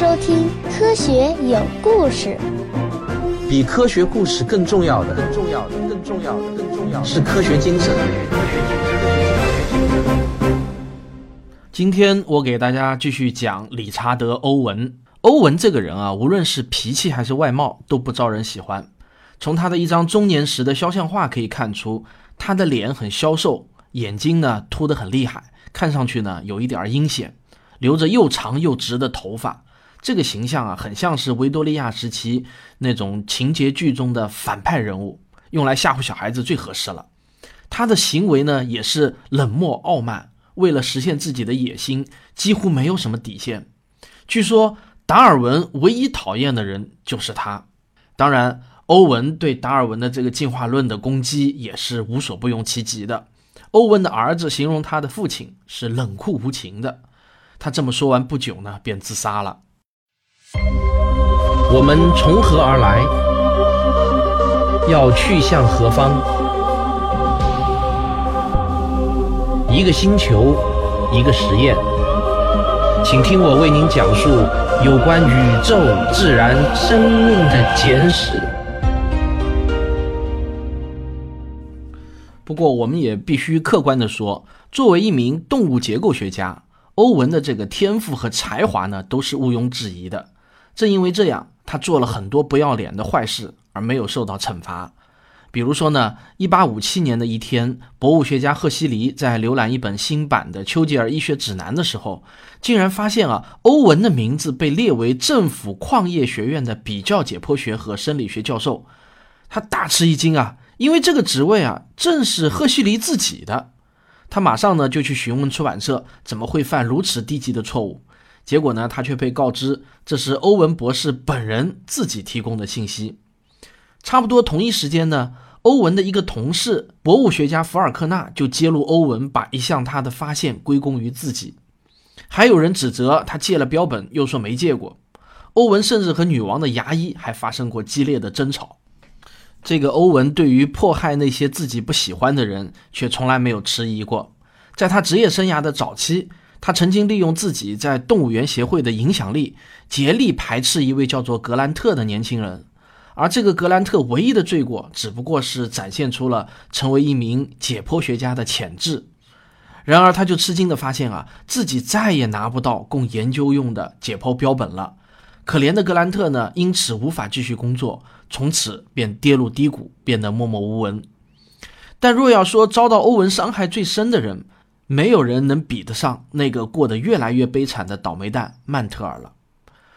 收听《科学有故事》。比科学故事更重要的，更重要的，更重要的，更重要的是科学精神。今天我给大家继续讲理查德·欧文。欧文这个人啊，无论是脾气还是外貌，都不招人喜欢。从他的一张中年时的肖像画可以看出，他的脸很消瘦，眼睛呢凸得很厉害，看上去呢有一点阴险，留着又长又直的头发。这个形象啊，很像是维多利亚时期那种情节剧中的反派人物，用来吓唬小孩子最合适了。他的行为呢，也是冷漠傲慢，为了实现自己的野心，几乎没有什么底线。据说达尔文唯一讨厌的人就是他。当然，欧文对达尔文的这个进化论的攻击也是无所不用其极的。欧文的儿子形容他的父亲是冷酷无情的。他这么说完不久呢，便自杀了。我们从何而来？要去向何方？一个星球，一个实验，请听我为您讲述有关宇宙、自然、生命的简史。不过，我们也必须客观地说，作为一名动物结构学家，欧文的这个天赋和才华呢，都是毋庸置疑的。正因为这样，他做了很多不要脸的坏事，而没有受到惩罚。比如说呢，一八五七年的一天，博物学家赫西黎在浏览一本新版的丘吉尔医学指南的时候，竟然发现啊，欧文的名字被列为政府矿业学院的比较解剖学和生理学教授。他大吃一惊啊，因为这个职位啊，正是赫西黎自己的。他马上呢就去询问出版社，怎么会犯如此低级的错误？结果呢，他却被告知这是欧文博士本人自己提供的信息。差不多同一时间呢，欧文的一个同事，博物学家福尔克纳就揭露欧文把一项他的发现归功于自己。还有人指责他借了标本，又说没借过。欧文甚至和女王的牙医还发生过激烈的争吵。这个欧文对于迫害那些自己不喜欢的人，却从来没有迟疑过。在他职业生涯的早期。他曾经利用自己在动物园协会的影响力，竭力排斥一位叫做格兰特的年轻人，而这个格兰特唯一的罪过，只不过是展现出了成为一名解剖学家的潜质。然而，他就吃惊地发现啊，自己再也拿不到供研究用的解剖标本了。可怜的格兰特呢，因此无法继续工作，从此便跌入低谷，变得默默无闻。但若要说遭到欧文伤害最深的人，没有人能比得上那个过得越来越悲惨的倒霉蛋曼特尔了。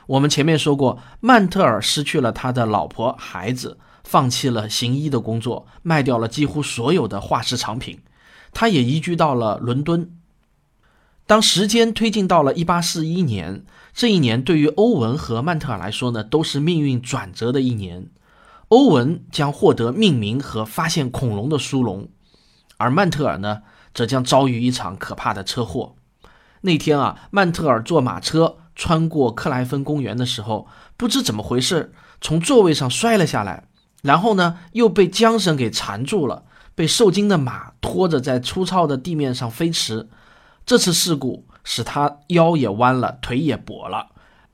我们前面说过，曼特尔失去了他的老婆孩子，放弃了行医的工作，卖掉了几乎所有的化石藏品，他也移居到了伦敦。当时间推进到了1841年，这一年对于欧文和曼特尔来说呢，都是命运转折的一年。欧文将获得命名和发现恐龙的殊荣，而曼特尔呢？则将遭遇一场可怕的车祸。那天啊，曼特尔坐马车穿过克莱芬公园的时候，不知怎么回事，从座位上摔了下来，然后呢，又被缰绳给缠住了，被受惊的马拖着在粗糙的地面上飞驰。这次事故使他腰也弯了，腿也跛了，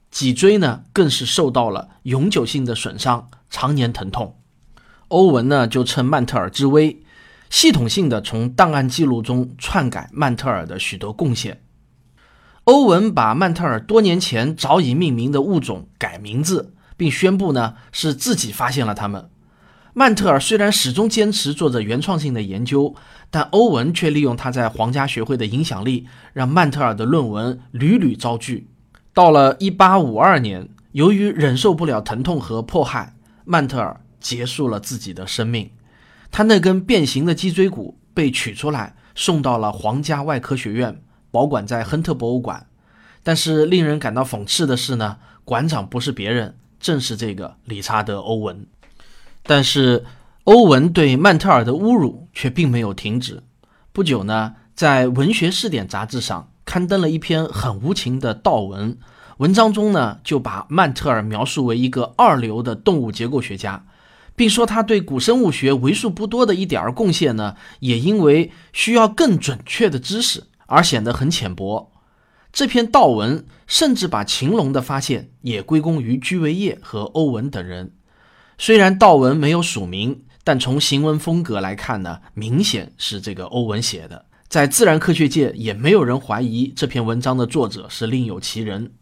脊椎呢更是受到了永久性的损伤，常年疼痛。欧文呢就趁曼特尔之危。系统性的从档案记录中篡改曼特尔的许多贡献。欧文把曼特尔多年前早已命名的物种改名字，并宣布呢是自己发现了它们。曼特尔虽然始终坚持做着原创性的研究，但欧文却利用他在皇家学会的影响力，让曼特尔的论文屡屡遭拒。到了1852年，由于忍受不了疼痛和迫害，曼特尔结束了自己的生命。他那根变形的脊椎骨被取出来，送到了皇家外科学院，保管在亨特博物馆。但是令人感到讽刺的是呢，馆长不是别人，正是这个理查德·欧文。但是欧文对曼特尔的侮辱却并没有停止。不久呢，在《文学试点》杂志上刊登了一篇很无情的悼文，文章中呢就把曼特尔描述为一个二流的动物结构学家。并说他对古生物学为数不多的一点儿贡献呢，也因为需要更准确的知识而显得很浅薄。这篇悼文甚至把秦龙的发现也归功于居维叶和欧文等人。虽然悼文没有署名，但从行文风格来看呢，明显是这个欧文写的。在自然科学界，也没有人怀疑这篇文章的作者是另有其人。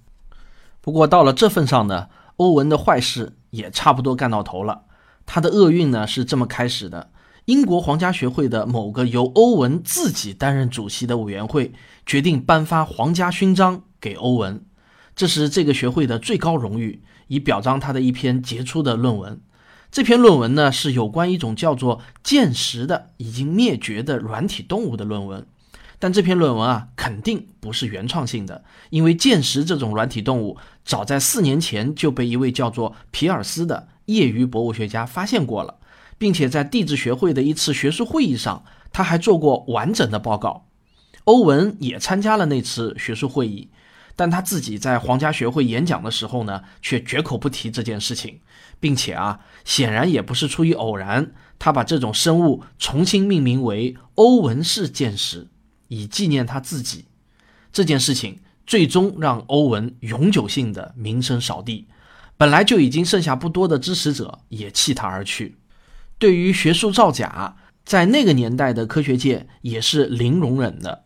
不过到了这份上呢，欧文的坏事也差不多干到头了。他的厄运呢是这么开始的。英国皇家学会的某个由欧文自己担任主席的委员会决定颁发皇家勋章给欧文，这是这个学会的最高荣誉，以表彰他的一篇杰出的论文。这篇论文呢是有关一种叫做剑石的已经灭绝的软体动物的论文，但这篇论文啊肯定不是原创性的，因为剑石这种软体动物早在四年前就被一位叫做皮尔斯的业余博物学家发现过了。并且在地质学会的一次学术会议上，他还做过完整的报告。欧文也参加了那次学术会议，但他自己在皇家学会演讲的时候呢，却绝口不提这件事情，并且啊，显然也不是出于偶然，他把这种生物重新命名为欧文氏剑石，以纪念他自己。这件事情最终让欧文永久性的名声扫地，本来就已经剩下不多的支持者也弃他而去。对于学术造假，在那个年代的科学界也是零容忍的。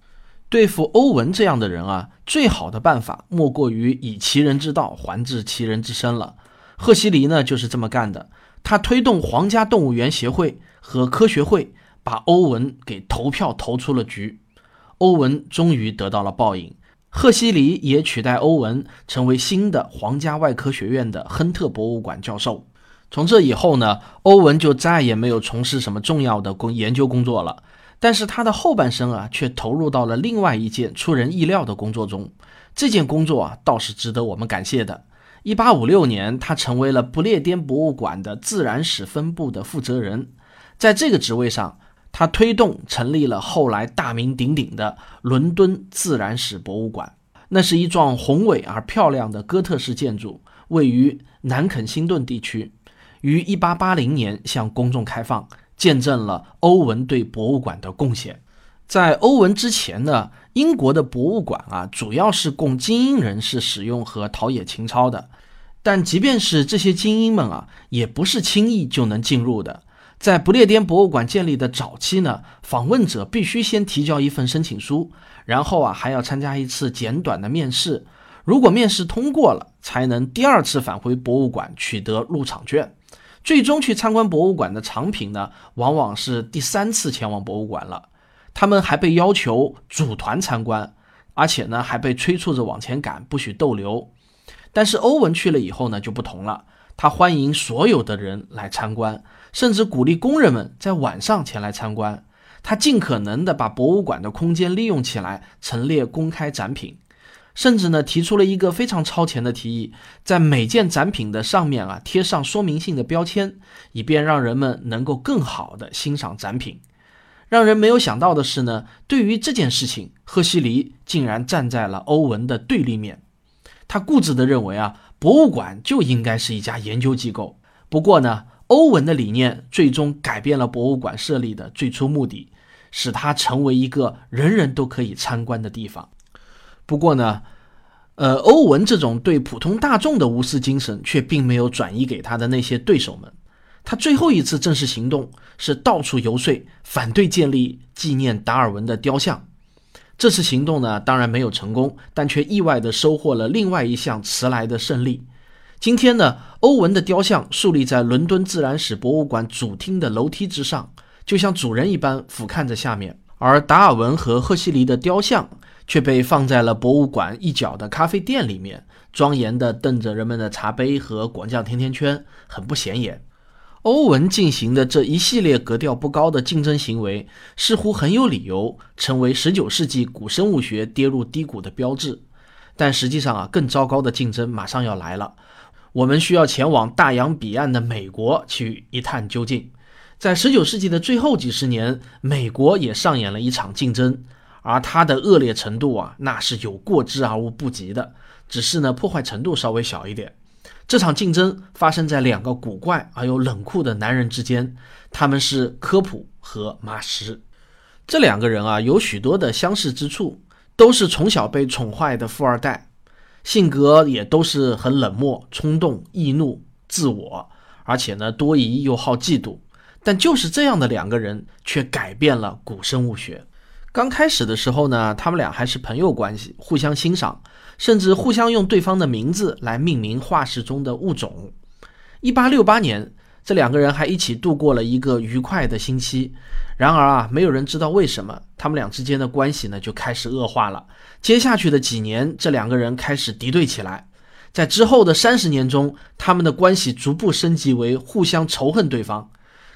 对付欧文这样的人啊，最好的办法莫过于以其人之道还治其人之身了。赫西黎呢就是这么干的，他推动皇家动物园协会和科学会把欧文给投票投出了局。欧文终于得到了报应，赫西黎也取代欧文成为新的皇家外科学院的亨特博物馆教授。从这以后呢，欧文就再也没有从事什么重要的工研究工作了。但是他的后半生啊，却投入到了另外一件出人意料的工作中。这件工作啊，倒是值得我们感谢的。一八五六年，他成为了不列颠博物馆的自然史分部的负责人。在这个职位上，他推动成立了后来大名鼎鼎的伦敦自然史博物馆。那是一幢宏伟而漂亮的哥特式建筑，位于南肯辛顿地区。于1880年向公众开放，见证了欧文对博物馆的贡献。在欧文之前呢，英国的博物馆啊，主要是供精英人士使用和陶冶情操的。但即便是这些精英们啊，也不是轻易就能进入的。在不列颠博物馆建立的早期呢，访问者必须先提交一份申请书，然后啊，还要参加一次简短的面试。如果面试通过了，才能第二次返回博物馆取得入场券。最终去参观博物馆的藏品呢，往往是第三次前往博物馆了。他们还被要求组团参观，而且呢还被催促着往前赶，不许逗留。但是欧文去了以后呢就不同了，他欢迎所有的人来参观，甚至鼓励工人们在晚上前来参观。他尽可能的把博物馆的空间利用起来，陈列公开展品。甚至呢，提出了一个非常超前的提议，在每件展品的上面啊贴上说明性的标签，以便让人们能够更好的欣赏展品。让人没有想到的是呢，对于这件事情，赫西黎竟然站在了欧文的对立面。他固执地认为啊，博物馆就应该是一家研究机构。不过呢，欧文的理念最终改变了博物馆设立的最初目的，使它成为一个人人都可以参观的地方。不过呢，呃，欧文这种对普通大众的无私精神却并没有转移给他的那些对手们。他最后一次正式行动是到处游说，反对建立纪念达尔文的雕像。这次行动呢，当然没有成功，但却意外地收获了另外一项迟来的胜利。今天呢，欧文的雕像竖立在伦敦自然史博物馆主厅的楼梯之上，就像主人一般俯瞰着下面。而达尔文和赫胥黎的雕像却被放在了博物馆一角的咖啡店里面，庄严地瞪着人们的茶杯和果酱甜甜圈，很不显眼。欧文进行的这一系列格调不高的竞争行为，似乎很有理由成为19世纪古生物学跌入低谷的标志。但实际上啊，更糟糕的竞争马上要来了。我们需要前往大洋彼岸的美国去一探究竟。在十九世纪的最后几十年，美国也上演了一场竞争，而它的恶劣程度啊，那是有过之而无不及的。只是呢，破坏程度稍微小一点。这场竞争发生在两个古怪而又冷酷的男人之间，他们是科普和马什。这两个人啊，有许多的相似之处，都是从小被宠坏的富二代，性格也都是很冷漠、冲动、易怒、自我，而且呢多疑又好嫉妒。但就是这样的两个人，却改变了古生物学。刚开始的时候呢，他们俩还是朋友关系，互相欣赏，甚至互相用对方的名字来命名化石中的物种。一八六八年，这两个人还一起度过了一个愉快的星期。然而啊，没有人知道为什么他们俩之间的关系呢就开始恶化了。接下去的几年，这两个人开始敌对起来。在之后的三十年中，他们的关系逐步升级为互相仇恨对方。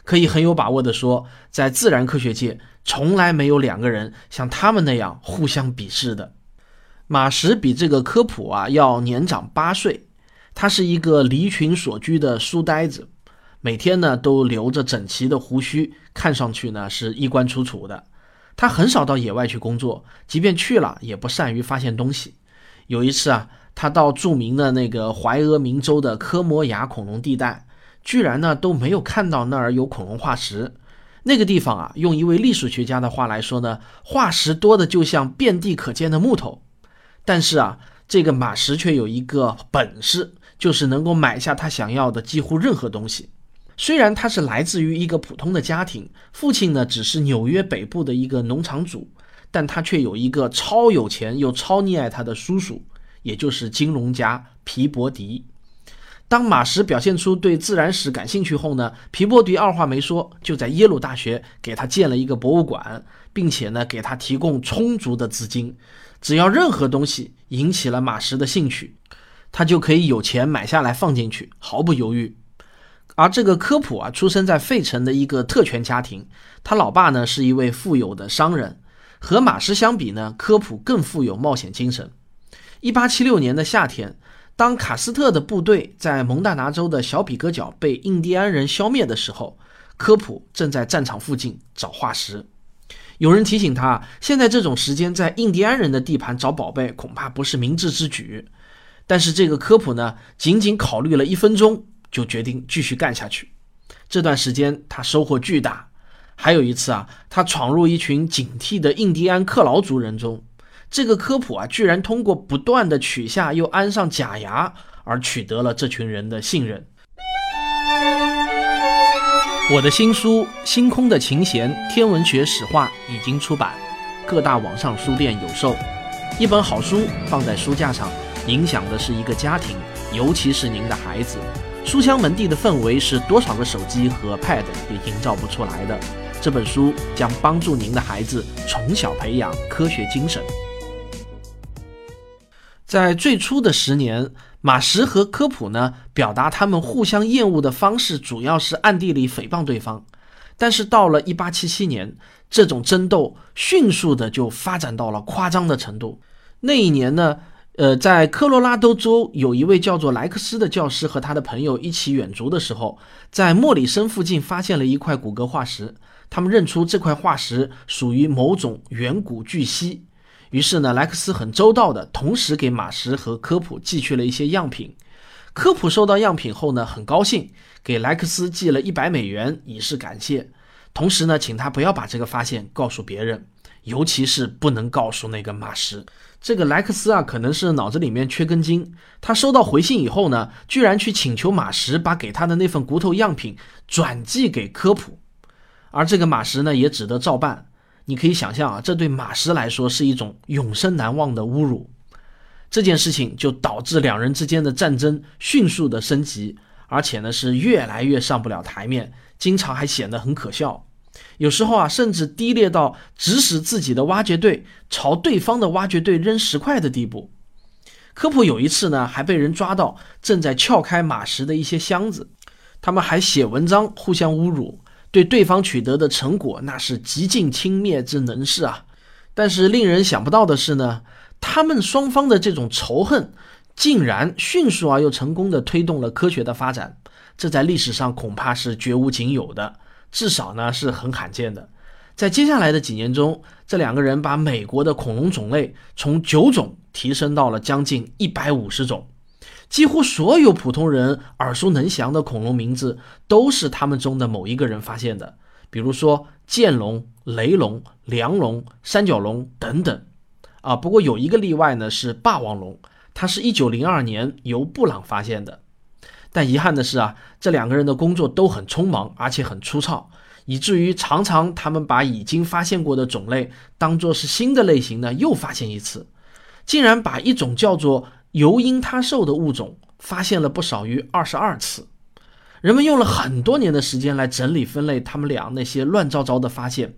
可以很有把握地说，在自然科学界，从来没有两个人像他们那样互相鄙视的。马什比这个科普啊要年长八岁，他是一个离群所居的书呆子，每天呢都留着整齐的胡须，看上去呢是衣冠楚楚的。他很少到野外去工作，即便去了，也不善于发现东西。有一次啊，他到著名的那个怀俄明州的科摩崖恐龙地带。居然呢都没有看到那儿有恐龙化石，那个地方啊，用一位历史学家的话来说呢，化石多的就像遍地可见的木头。但是啊，这个马什却有一个本事，就是能够买下他想要的几乎任何东西。虽然他是来自于一个普通的家庭，父亲呢只是纽约北部的一个农场主，但他却有一个超有钱又超溺爱他的叔叔，也就是金融家皮伯迪。当马什表现出对自然史感兴趣后呢，皮博迪二话没说，就在耶鲁大学给他建了一个博物馆，并且呢给他提供充足的资金。只要任何东西引起了马什的兴趣，他就可以有钱买下来放进去，毫不犹豫。而这个科普啊，出生在费城的一个特权家庭，他老爸呢是一位富有的商人。和马斯相比呢，科普更富有冒险精神。一八七六年的夏天。当卡斯特的部队在蒙大拿州的小比戈角被印第安人消灭的时候，科普正在战场附近找化石。有人提醒他，现在这种时间在印第安人的地盘找宝贝恐怕不是明智之举。但是这个科普呢，仅仅考虑了一分钟，就决定继续干下去。这段时间他收获巨大。还有一次啊，他闯入一群警惕的印第安克劳族人中。这个科普啊，居然通过不断的取下又安上假牙，而取得了这群人的信任。我的新书《星空的琴弦：天文学史话》已经出版，各大网上书店有售。一本好书放在书架上，影响的是一个家庭，尤其是您的孩子。书香门第的氛围是多少个手机和 Pad 也营造不出来的。这本书将帮助您的孩子从小培养科学精神。在最初的十年，马什和科普呢，表达他们互相厌恶的方式，主要是暗地里诽谤对方。但是到了1877年，这种争斗迅速的就发展到了夸张的程度。那一年呢，呃，在科罗拉多州有一位叫做莱克斯的教师和他的朋友一起远足的时候，在莫里森附近发现了一块骨骼化石，他们认出这块化石属于某种远古巨蜥。于是呢，莱克斯很周到的同时给马什和科普寄去了一些样品。科普收到样品后呢，很高兴，给莱克斯寄了一百美元以示感谢。同时呢，请他不要把这个发现告诉别人，尤其是不能告诉那个马什。这个莱克斯啊，可能是脑子里面缺根筋。他收到回信以后呢，居然去请求马什把给他的那份骨头样品转寄给科普，而这个马什呢，也只得照办。你可以想象啊，这对马什来说是一种永生难忘的侮辱。这件事情就导致两人之间的战争迅速的升级，而且呢是越来越上不了台面，经常还显得很可笑。有时候啊，甚至低劣到指使自己的挖掘队朝对方的挖掘队扔石块的地步。科普有一次呢，还被人抓到正在撬开马什的一些箱子，他们还写文章互相侮辱。对对方取得的成果，那是极尽轻蔑之能事啊！但是令人想不到的是呢，他们双方的这种仇恨，竟然迅速而又成功的推动了科学的发展，这在历史上恐怕是绝无仅有的，至少呢是很罕见的。在接下来的几年中，这两个人把美国的恐龙种类从九种提升到了将近一百五十种。几乎所有普通人耳熟能详的恐龙名字，都是他们中的某一个人发现的。比如说剑龙、雷龙、梁龙、三角龙等等。啊。不过有一个例外呢，是霸王龙，它是一九零二年由布朗发现的。但遗憾的是啊，这两个人的工作都很匆忙，而且很粗糙，以至于常常他们把已经发现过的种类当做是新的类型呢又发现一次，竟然把一种叫做尤因他兽的物种发现了不少于二十二次。人们用了很多年的时间来整理分类他们俩那些乱糟糟的发现，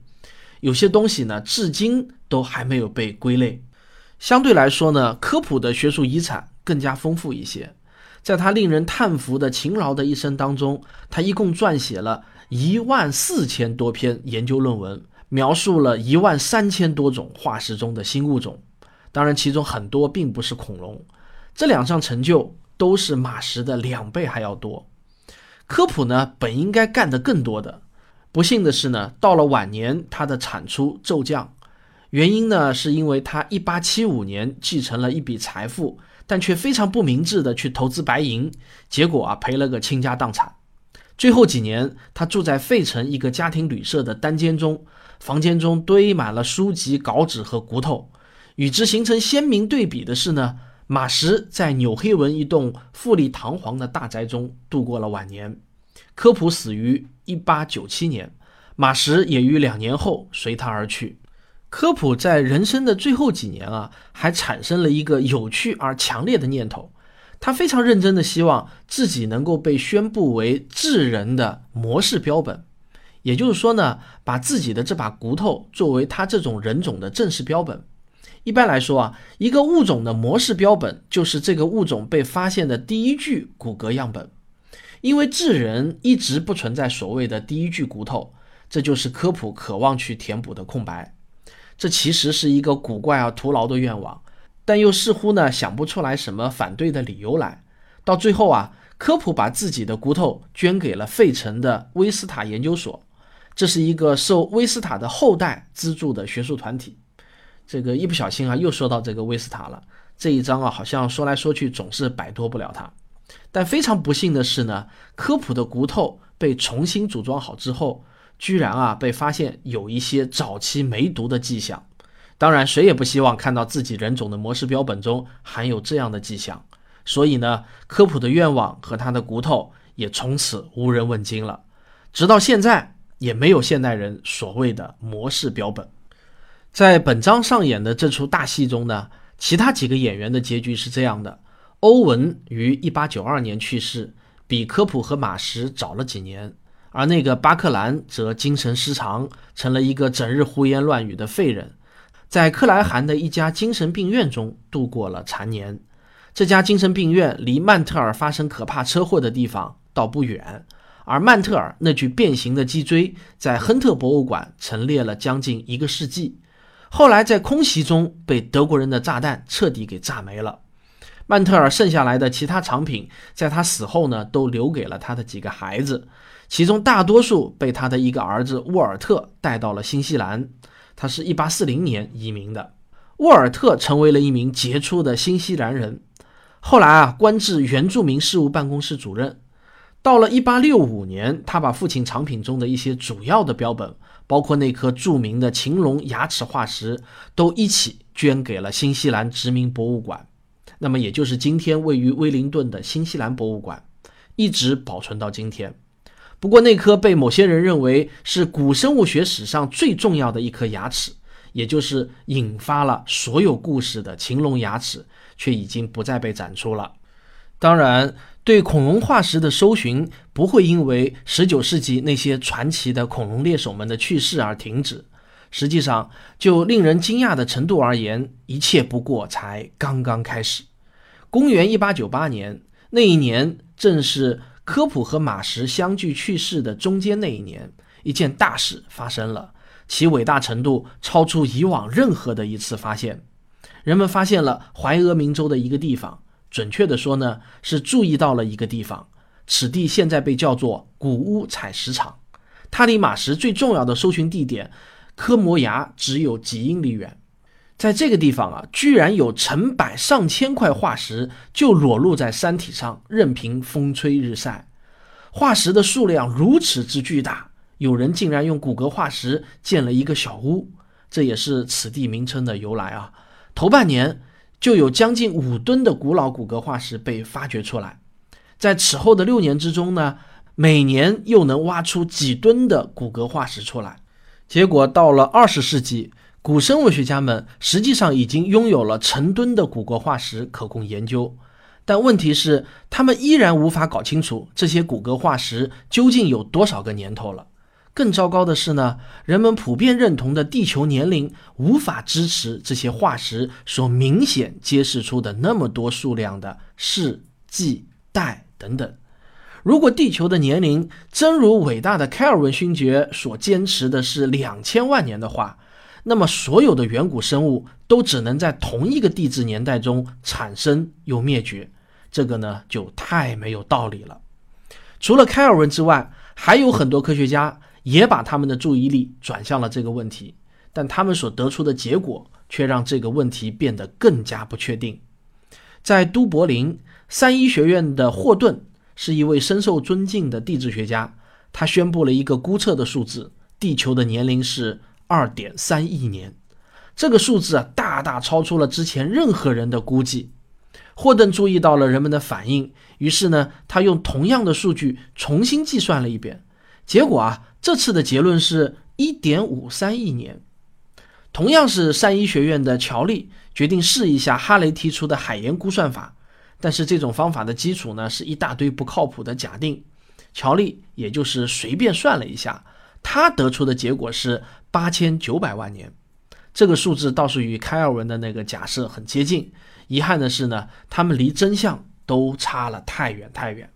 有些东西呢至今都还没有被归类。相对来说呢，科普的学术遗产更加丰富一些。在他令人叹服的勤劳的一生当中，他一共撰写了一万四千多篇研究论文，描述了一万三千多种化石中的新物种。当然，其中很多并不是恐龙。这两项成就都是马石的两倍还要多。科普呢，本应该干得更多的，不幸的是呢，到了晚年，他的产出骤降。原因呢，是因为他一八七五年继承了一笔财富。但却非常不明智的去投资白银，结果啊赔了个倾家荡产。最后几年，他住在费城一个家庭旅社的单间中，房间中堆满了书籍、稿纸和骨头。与之形成鲜明对比的是呢，马什在纽黑文一栋富丽堂皇的大宅中度过了晚年。科普死于1897年，马什也于两年后随他而去。科普在人生的最后几年啊，还产生了一个有趣而强烈的念头。他非常认真的希望自己能够被宣布为智人的模式标本，也就是说呢，把自己的这把骨头作为他这种人种的正式标本。一般来说啊，一个物种的模式标本就是这个物种被发现的第一具骨骼样本。因为智人一直不存在所谓的第一具骨头，这就是科普渴望去填补的空白。这其实是一个古怪而徒劳的愿望，但又似乎呢想不出来什么反对的理由来。到最后啊，科普把自己的骨头捐给了费城的威斯塔研究所，这是一个受威斯塔的后代资助的学术团体。这个一不小心啊，又说到这个威斯塔了。这一章啊，好像说来说去总是摆脱不了他。但非常不幸的是呢，科普的骨头被重新组装好之后。居然啊，被发现有一些早期梅毒的迹象。当然，谁也不希望看到自己人种的模式标本中含有这样的迹象。所以呢，科普的愿望和他的骨头也从此无人问津了。直到现在，也没有现代人所谓的模式标本。在本章上演的这出大戏中呢，其他几个演员的结局是这样的：欧文于1892年去世，比科普和马什早了几年。而那个巴克兰则精神失常，成了一个整日胡言乱语的废人，在克莱韩的一家精神病院中度过了残年。这家精神病院离曼特尔发生可怕车祸的地方倒不远，而曼特尔那具变形的脊椎在亨特博物馆陈列了将近一个世纪，后来在空袭中被德国人的炸弹彻底给炸没了。曼特尔剩下来的其他藏品，在他死后呢，都留给了他的几个孩子。其中大多数被他的一个儿子沃尔特带到了新西兰，他是一八四零年移民的。沃尔特成为了一名杰出的新西兰人，后来啊官至原住民事务办公室主任。到了一八六五年，他把父亲藏品中的一些主要的标本，包括那颗著名的禽龙牙齿化石，都一起捐给了新西兰殖民博物馆，那么也就是今天位于威灵顿的新西兰博物馆，一直保存到今天。不过，那颗被某些人认为是古生物学史上最重要的一颗牙齿，也就是引发了所有故事的禽龙牙齿，却已经不再被展出了。当然，对恐龙化石的搜寻不会因为19世纪那些传奇的恐龙猎手们的去世而停止。实际上，就令人惊讶的程度而言，一切不过才刚刚开始。公元1898年，那一年正是。科普和马什相继去世的中间那一年，一件大事发生了，其伟大程度超出以往任何的一次发现。人们发现了怀俄明州的一个地方，准确的说呢，是注意到了一个地方。此地现在被叫做古屋采石场，它离马什最重要的搜寻地点科摩崖只有几英里远。在这个地方啊，居然有成百上千块化石就裸露在山体上，任凭风吹日晒。化石的数量如此之巨大，有人竟然用骨骼化石建了一个小屋，这也是此地名称的由来啊。头半年就有将近五吨的古老骨骼化石被发掘出来，在此后的六年之中呢，每年又能挖出几吨的骨骼化石出来。结果到了二十世纪，古生物学家们实际上已经拥有了成吨的骨骼化石可供研究。但问题是，他们依然无法搞清楚这些骨骼化石究竟有多少个年头了。更糟糕的是呢，人们普遍认同的地球年龄无法支持这些化石所明显揭示出的那么多数量的世纪代等等。如果地球的年龄真如伟大的开尔文勋爵所坚持的是两千万年的话，那么，所有的远古生物都只能在同一个地质年代中产生又灭绝。这个呢就太没有道理了。除了开尔文之外，还有很多科学家也把他们的注意力转向了这个问题，但他们所得出的结果却让这个问题变得更加不确定。在都柏林三一学院的霍顿是一位深受尊敬的地质学家，他宣布了一个估测的数字：地球的年龄是二点三亿年。这个数字啊，大大超出了之前任何人的估计。霍顿注意到了人们的反应，于是呢，他用同样的数据重新计算了一遍，结果啊，这次的结论是1.53亿年。同样是三一学院的乔利决定试一下哈雷提出的海盐估算法，但是这种方法的基础呢是一大堆不靠谱的假定。乔利也就是随便算了一下，他得出的结果是8900万年，这个数字倒是与开尔文的那个假设很接近。遗憾的是呢，他们离真相都差了太远太远。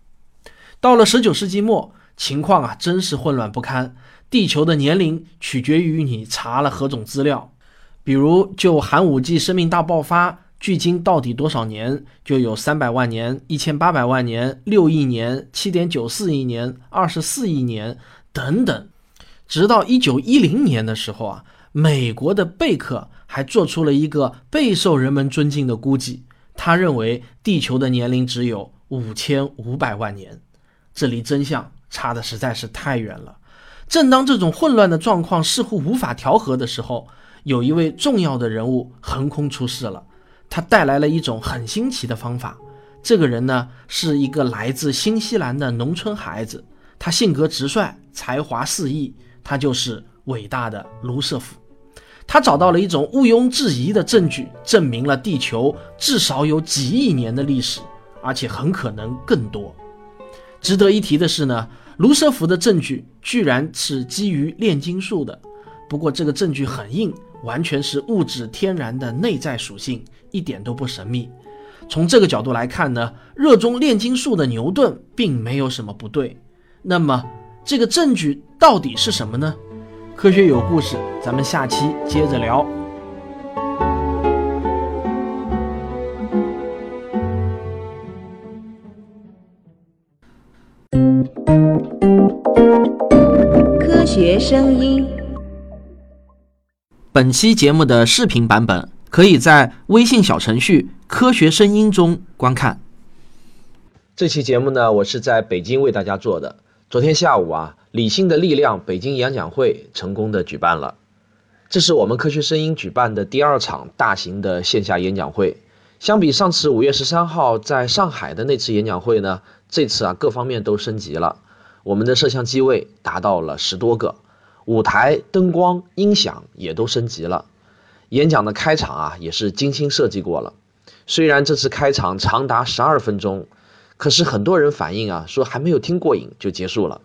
到了十九世纪末，情况啊真是混乱不堪。地球的年龄取决于你查了何种资料，比如就寒武纪生命大爆发，距今到底多少年？就有三百万年、一千八百万年、六亿年、七点九四亿年、二十四亿年等等。直到一九一零年的时候啊，美国的贝克。还做出了一个备受人们尊敬的估计，他认为地球的年龄只有五千五百万年，这离真相差的实在是太远了。正当这种混乱的状况似乎无法调和的时候，有一位重要的人物横空出世了，他带来了一种很新奇的方法。这个人呢，是一个来自新西兰的农村孩子，他性格直率，才华四溢，他就是伟大的卢瑟福。他找到了一种毋庸置疑的证据，证明了地球至少有几亿年的历史，而且很可能更多。值得一提的是呢，卢瑟福的证据居然是基于炼金术的。不过这个证据很硬，完全是物质天然的内在属性，一点都不神秘。从这个角度来看呢，热衷炼金术的牛顿并没有什么不对。那么这个证据到底是什么呢？科学有故事，咱们下期接着聊。科学声音。本期节目的视频版本可以在微信小程序“科学声音”中观看。这期节目呢，我是在北京为大家做的。昨天下午啊。理性的力量北京演讲会成功的举办了，这是我们科学声音举办的第二场大型的线下演讲会。相比上次五月十三号在上海的那次演讲会呢，这次啊各方面都升级了。我们的摄像机位达到了十多个，舞台、灯光、音响也都升级了。演讲的开场啊也是精心设计过了。虽然这次开场长达十二分钟，可是很多人反映啊说还没有听过瘾就结束了。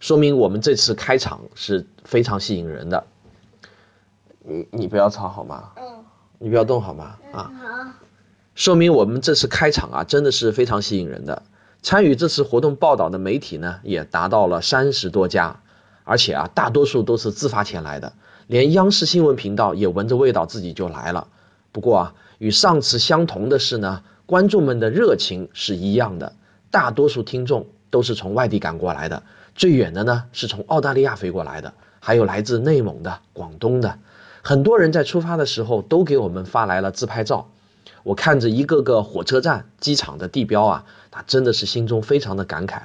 说明我们这次开场是非常吸引人的。你你不要吵好吗？嗯。你不要动好吗？啊。好。说明我们这次开场啊，真的是非常吸引人的。参与这次活动报道的媒体呢，也达到了三十多家，而且啊，大多数都是自发前来的，连央视新闻频道也闻着味道自己就来了。不过啊，与上次相同的是呢，观众们的热情是一样的，大多数听众都是从外地赶过来的。最远的呢，是从澳大利亚飞过来的，还有来自内蒙的、广东的，很多人在出发的时候都给我们发来了自拍照。我看着一个个火车站、机场的地标啊，他真的是心中非常的感慨。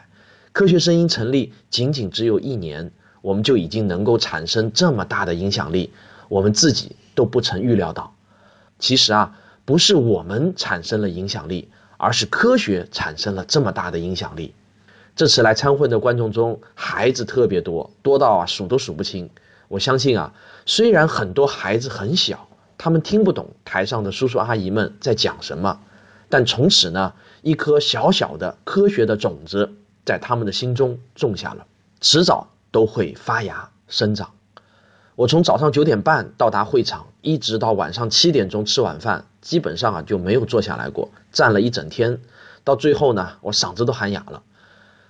科学声音成立仅仅只有一年，我们就已经能够产生这么大的影响力，我们自己都不曾预料到。其实啊，不是我们产生了影响力，而是科学产生了这么大的影响力。这次来参会的观众中，孩子特别多，多到啊数都数不清。我相信啊，虽然很多孩子很小，他们听不懂台上的叔叔阿姨们在讲什么，但从此呢，一颗小小的科学的种子在他们的心中种下了，迟早都会发芽生长。我从早上九点半到达会场，一直到晚上七点钟吃晚饭，基本上啊就没有坐下来过，站了一整天，到最后呢，我嗓子都喊哑了。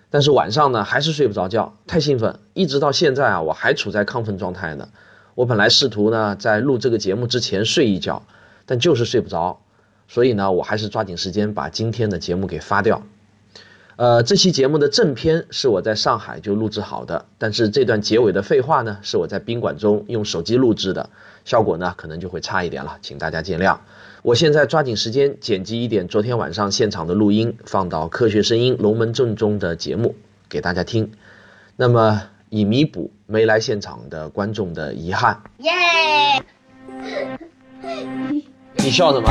但是晚上呢，还是睡不着觉，太兴奋，一直到现在啊，我还处在亢奋状态呢。我本来试图呢，在录这个节目之前睡一觉，但就是睡不着，所以呢，我还是抓紧时间把今天的节目给发掉。呃，这期节目的正片是我在上海就录制好的，但是这段结尾的废话呢，是我在宾馆中用手机录制的，效果呢可能就会差一点了，请大家见谅。我现在抓紧时间剪辑一点昨天晚上现场的录音，放到《科学声音》龙门阵中的节目给大家听。那么，以弥补没来现场的观众的遗憾。耶！你笑什么？